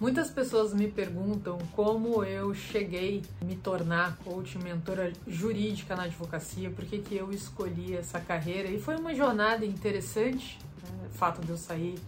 Muitas pessoas me perguntam como eu cheguei a me tornar coach mentora jurídica na advocacia, por que, que eu escolhi essa carreira. E foi uma jornada interessante, né? o fato de eu sair,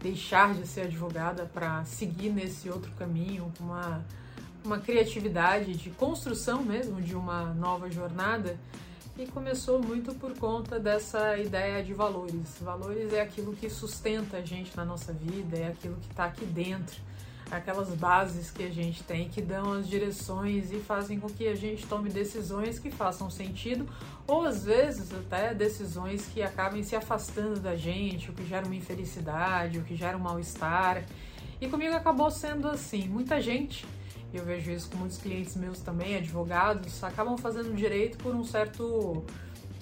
deixar de ser advogada para seguir nesse outro caminho, uma, uma criatividade de construção mesmo de uma nova jornada. E começou muito por conta dessa ideia de valores. Valores é aquilo que sustenta a gente na nossa vida, é aquilo que está aqui dentro aquelas bases que a gente tem que dão as direções e fazem com que a gente tome decisões que façam sentido ou às vezes até decisões que acabem se afastando da gente, o que gera uma infelicidade, o que gera um mal-estar. E comigo acabou sendo assim, muita gente eu vejo isso com muitos clientes meus também, advogados, acabam fazendo direito por um certo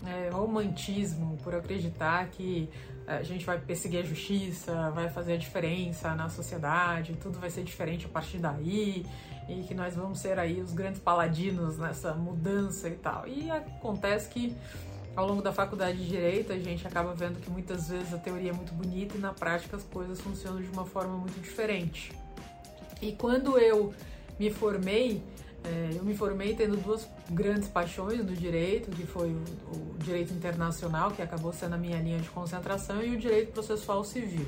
é, romantismo, por acreditar que a gente vai perseguir a justiça, vai fazer a diferença na sociedade, tudo vai ser diferente a partir daí, e que nós vamos ser aí os grandes paladinos nessa mudança e tal. E acontece que ao longo da faculdade de Direito a gente acaba vendo que muitas vezes a teoria é muito bonita e na prática as coisas funcionam de uma forma muito diferente. E quando eu me formei, é, eu me formei tendo duas grandes paixões no direito, que foi o, o, direito internacional, que acabou sendo a minha linha de concentração, e o direito processual civil.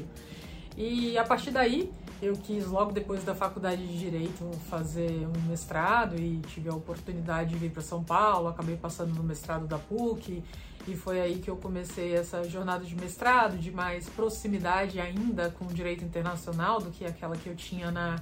E a partir daí, eu quis, logo depois da faculdade de Direito, fazer um mestrado e tive a oportunidade de vir para São Paulo, acabei passando no mestrado da PUC, e foi aí que eu comecei essa jornada de mestrado, de mais proximidade ainda com o direito internacional do que aquela que eu tinha na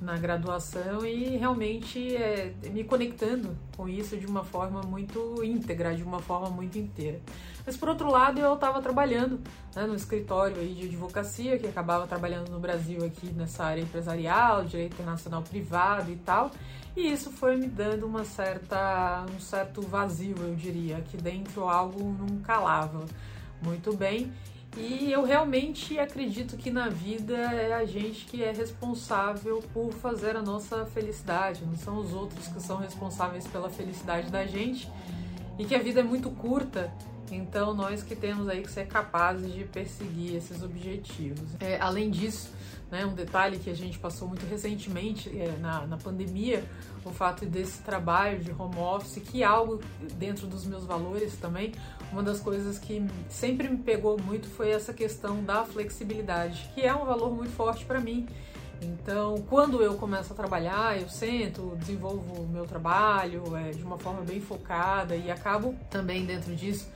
na graduação e realmente é, me conectando com isso de uma forma muito íntegra, de uma forma muito inteira. Mas por outro lado, eu estava trabalhando né, no escritório aí de advocacia, que acabava trabalhando no Brasil aqui nessa área empresarial, direito internacional privado e tal. E isso foi me dando uma certa, um certo vazio, eu diria, que dentro algo não calava muito bem. E eu realmente acredito que na vida é a gente que é responsável por fazer a nossa felicidade, não são os outros que são responsáveis pela felicidade da gente. E que a vida é muito curta, então nós que temos aí que ser capazes de perseguir esses objetivos. É, além disso, né, um detalhe que a gente passou muito recentemente é, na, na pandemia, o fato desse trabalho de home office, que é algo dentro dos meus valores também, uma das coisas que sempre me pegou muito foi essa questão da flexibilidade, que é um valor muito forte para mim. Então, quando eu começo a trabalhar, eu sento, desenvolvo o meu trabalho é, de uma forma bem focada e acabo também dentro disso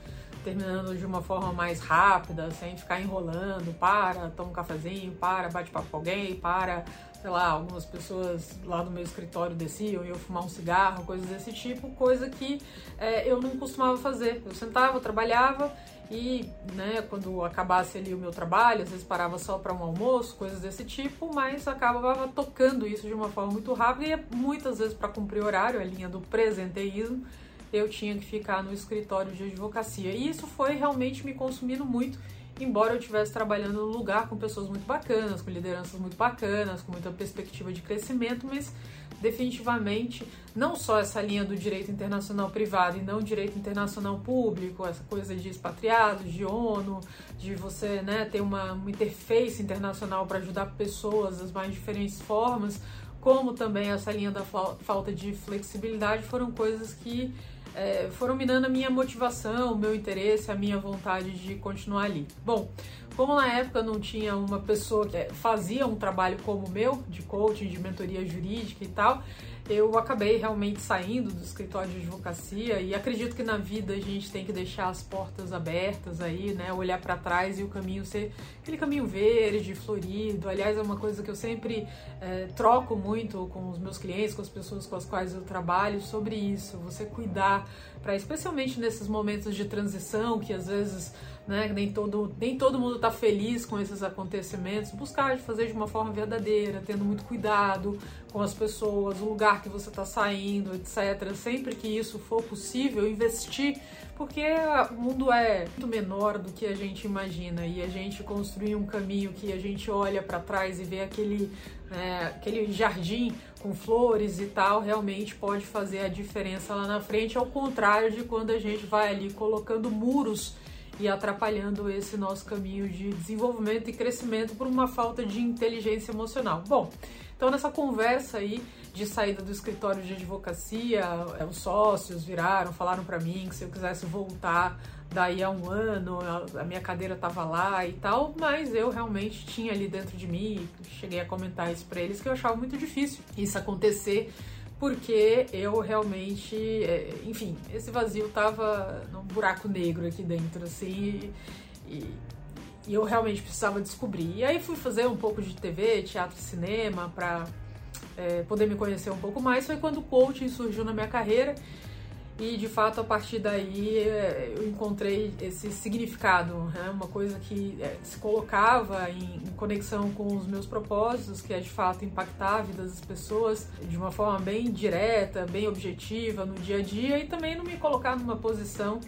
terminando de uma forma mais rápida, sem ficar enrolando, para, toma um cafezinho, para, bate papo com alguém, para, sei lá, algumas pessoas lá do meu escritório desciam e eu fumar um cigarro, coisas desse tipo, coisa que é, eu não costumava fazer. Eu sentava, trabalhava e, né, quando acabasse ali o meu trabalho, às vezes parava só para um almoço, coisas desse tipo, mas acabava tocando isso de uma forma muito rápida e muitas vezes para cumprir horário, a linha do presenteísmo, eu tinha que ficar no escritório de advocacia. E isso foi realmente me consumindo muito, embora eu estivesse trabalhando num lugar com pessoas muito bacanas, com lideranças muito bacanas, com muita perspectiva de crescimento, mas definitivamente não só essa linha do direito internacional privado e não direito internacional público, essa coisa de expatriados, de ONU, de você né, ter uma, uma interface internacional para ajudar pessoas das mais diferentes formas, como também essa linha da falta de flexibilidade, foram coisas que é, foram minando a minha motivação, o meu interesse, a minha vontade de continuar ali. Bom, como na época não tinha uma pessoa que fazia um trabalho como o meu, de coaching, de mentoria jurídica e tal, eu acabei realmente saindo do escritório de advocacia e acredito que na vida a gente tem que deixar as portas abertas aí, né? Olhar para trás e o caminho ser aquele caminho verde, florido. Aliás, é uma coisa que eu sempre é, troco muito com os meus clientes, com as pessoas com as quais eu trabalho sobre isso. Você cuidar para, especialmente nesses momentos de transição que às vezes né? Nem todo, nem todo mundo está feliz com esses acontecimentos. Buscar fazer de uma forma verdadeira, tendo muito cuidado com as pessoas, o lugar que você está saindo, etc. Sempre que isso for possível, investir, porque o mundo é muito menor do que a gente imagina e a gente construir um caminho que a gente olha para trás e vê aquele, né, aquele jardim com flores e tal, realmente pode fazer a diferença lá na frente, ao contrário de quando a gente vai ali colocando muros e atrapalhando esse nosso caminho de desenvolvimento e crescimento por uma falta de inteligência emocional. Bom, Então, nessa conversa aí de saída do escritório de advocacia, é, os sócios viraram, falaram para mim que se eu quisesse voltar daí a um ano, a minha cadeira estava lá e tal, mas eu realmente tinha ali dentro de mim, cheguei a comentar isso para eles, que eu achava muito difícil isso acontecer, porque eu realmente, é, enfim, esse vazio tava num buraco negro aqui dentro, assim, e, e eu realmente precisava descobrir. E aí fui fazer um pouco de TV, teatro, cinema, para é, poder me conhecer um pouco mais. Foi quando o coaching surgiu na minha carreira e de fato a partir daí é, eu encontrei esse significado, né? uma coisa que é, se colocava em, conexão com os meus propósitos, que é de fato impactar a vida das pessoas de uma forma bem direta, bem objetiva no dia a dia e também não me colocar numa posição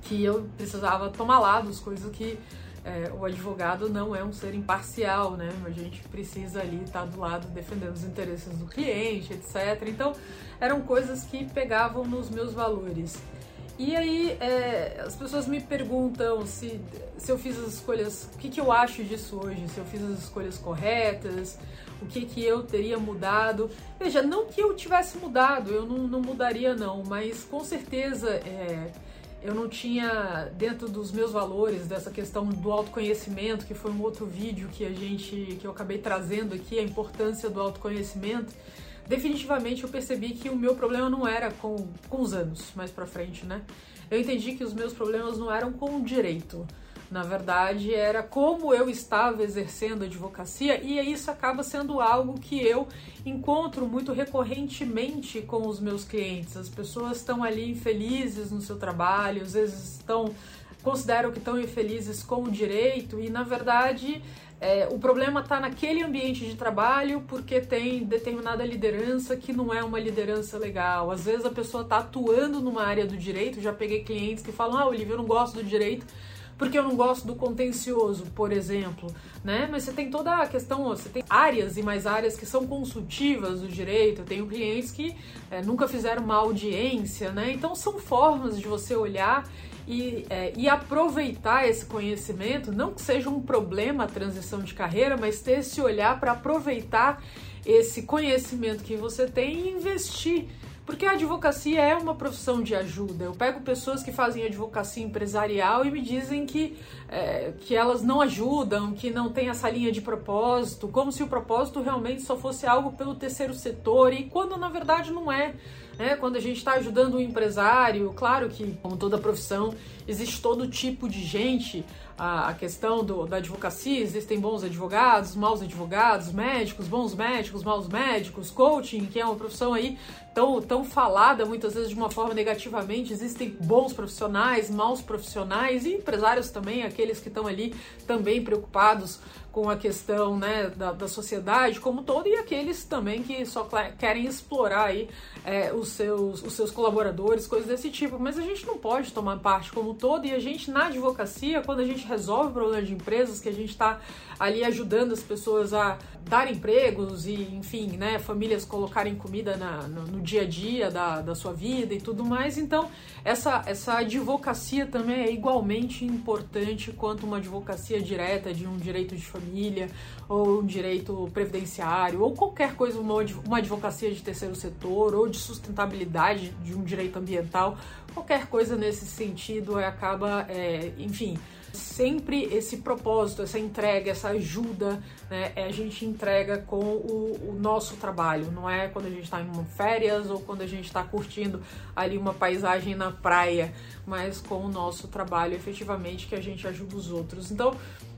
que eu precisava tomar lados, coisa que é, o advogado não é um ser imparcial, né? A gente precisa ali estar do lado defendendo os interesses do cliente, etc. Então, eram coisas que pegavam nos meus valores. E aí, é, as pessoas me perguntam se, se eu fiz as escolhas, o que, que eu acho disso hoje, se eu fiz as escolhas corretas, o que, que eu teria mudado. Veja, não que eu tivesse mudado, eu não, não mudaria não, mas com certeza é, eu não tinha dentro dos meus valores dessa questão do autoconhecimento, que foi um outro vídeo que a gente que eu acabei trazendo aqui, a importância do autoconhecimento. Definitivamente eu percebi que o meu problema não era com, com os anos mais para frente, né? Eu entendi que os meus problemas não eram com o direito. Na verdade, era como eu estava exercendo advocacia, e isso acaba sendo algo que eu encontro muito recorrentemente com os meus clientes. As pessoas estão ali infelizes no seu trabalho, às vezes estão consideram que estão infelizes com o direito, e na verdade é, o problema está naquele ambiente de trabalho porque tem determinada liderança que não é uma liderança legal. Às vezes a pessoa está atuando numa área do direito, já peguei clientes que falam: Ah, Olivia, eu não gosto do direito porque eu não gosto do contencioso, por exemplo, né? Mas você tem toda a questão, você tem áreas e mais áreas que são consultivas do direito. Eu tenho clientes que é, nunca fizeram uma audiência, né? Então são formas de você olhar e, é, e, aproveitar esse conhecimento, não que seja um problema a transição de carreira, mas ter esse olhar para aproveitar esse conhecimento que você tem e investir porque a advocacia é uma profissão de ajuda. Eu pego pessoas que fazem advocacia empresarial e me dizem que, é, que elas não ajudam, que não tem essa linha de propósito, como se o propósito realmente só fosse algo pelo terceiro setor, e quando na verdade não é. Né? Quando a gente está ajudando o um empresário, claro que, como toda profissão, existe todo tipo de gente. A, a questão do, da advocacia, existem bons advogados, maus advogados, médicos, bons médicos, maus médicos, coaching, que é uma profissão aí tão, tão falada muitas vezes de uma forma negativamente. Existem bons profissionais, maus profissionais e empresários também, aqueles que estão ali também preocupados com a questão né, da, da sociedade como todo e aqueles também que só querem explorar aí é, os, seus, os seus colaboradores, coisas desse tipo. Mas a gente não pode tomar parte como todo e a gente na advocacia, quando a gente resolve problemas de empresas, que a gente está ali ajudando as pessoas a dar empregos e, enfim, né, famílias colocarem comida na, no, no, dia a dia da, da sua vida e tudo mais. Então, essa, essa advocacia também é igualmente importante quanto uma advocacia direta de um direito de família ou um direito previdenciário ou qualquer coisa, uma, advocacia de terceiro setor ou de sustentabilidade de um direito ambiental, qualquer coisa nesse sentido acaba, é, enfim, sempre esse propósito, essa entrega, essa ajuda, né, é a gente entrega com o, o, nosso trabalho, não é quando a gente está em férias ou quando a gente está curtindo ali uma paisagem na praia, mas com o nosso trabalho efetivamente que a gente ajuda os outros. Então,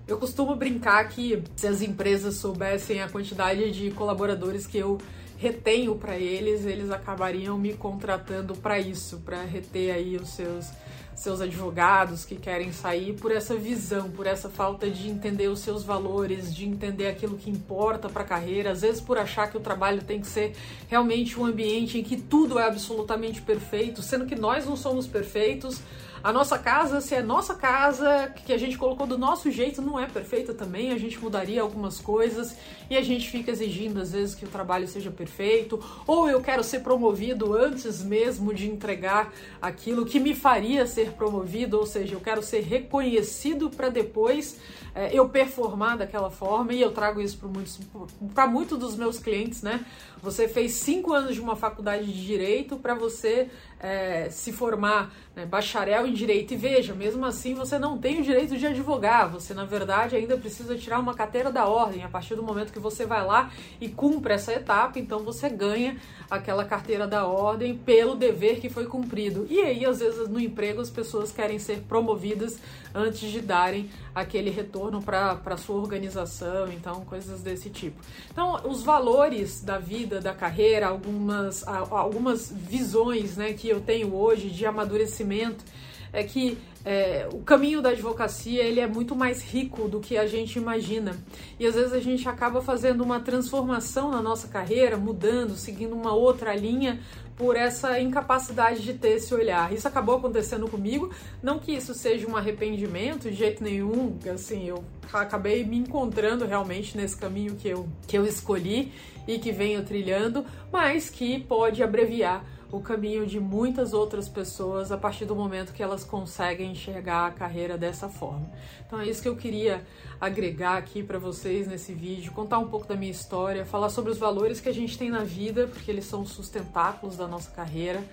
eu costumo brincar que se as empresas soubessem a quantidade de colaboradores que eu retenho para eles, eles acabariam me contratando para isso, para reter aí os seus seus advogados que querem sair por essa visão, por essa falta de entender os seus valores, de entender aquilo que importa para a carreira, às vezes por achar que o trabalho tem que ser realmente um ambiente em que tudo é absolutamente perfeito, sendo que nós não somos perfeitos, a nossa casa, se é nossa casa, que a gente colocou do nosso jeito, não é perfeita também, a gente mudaria algumas coisas e a gente fica exigindo às vezes que o trabalho seja perfeito, ou eu quero ser promovido antes mesmo de entregar aquilo que me faria ser promovido, ou seja, eu quero ser reconhecido para depois é, eu performar daquela forma e eu trago isso para muitos, muitos dos meus clientes, né? Você fez cinco anos de uma faculdade de direito para você é, se formar né, bacharel em direito. E veja, mesmo assim você não tem o direito de advogar. Você, na verdade, ainda precisa tirar uma carteira da ordem. A partir do momento que você vai lá e cumpre essa etapa, então você ganha aquela carteira da ordem pelo dever que foi cumprido. E aí, às vezes, no emprego, as pessoas querem ser promovidas antes de darem aquele retorno para a sua organização, então, coisas desse tipo. Então, os valores da vida, da carreira, algumas, algumas visões né, que eu tenho hoje de amadurecimento é que é, o caminho da advocacia ele é muito mais rico do que a gente imagina. E às vezes a gente acaba fazendo uma transformação na nossa carreira, mudando, seguindo uma outra linha por essa incapacidade de ter esse olhar. Isso acabou acontecendo comigo, não que isso seja um arrependimento de jeito nenhum, assim, eu acabei me encontrando realmente nesse caminho que eu, que eu escolhi e que venho trilhando, mas que pode abreviar o caminho de muitas outras pessoas a partir do momento que elas conseguem enxergar a carreira dessa forma. Então é isso que eu queria agregar aqui para vocês nesse vídeo, contar um pouco da minha história, falar sobre os valores que a gente tem na vida, porque eles são sustentáculos da nossa carreira,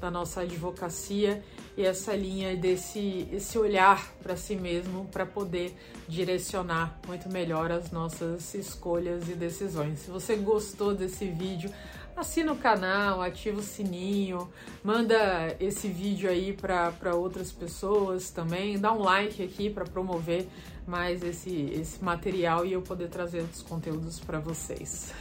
da nossa advocacia e essa linha desse esse olhar para si mesmo para poder direcionar muito melhor as nossas escolhas e decisões. Se você gostou desse vídeo, assina o canal, ativa o sininho, manda esse vídeo aí para outras pessoas também, dá um like aqui para promover mais esse, esse material e eu poder trazer outros conteúdos para vocês.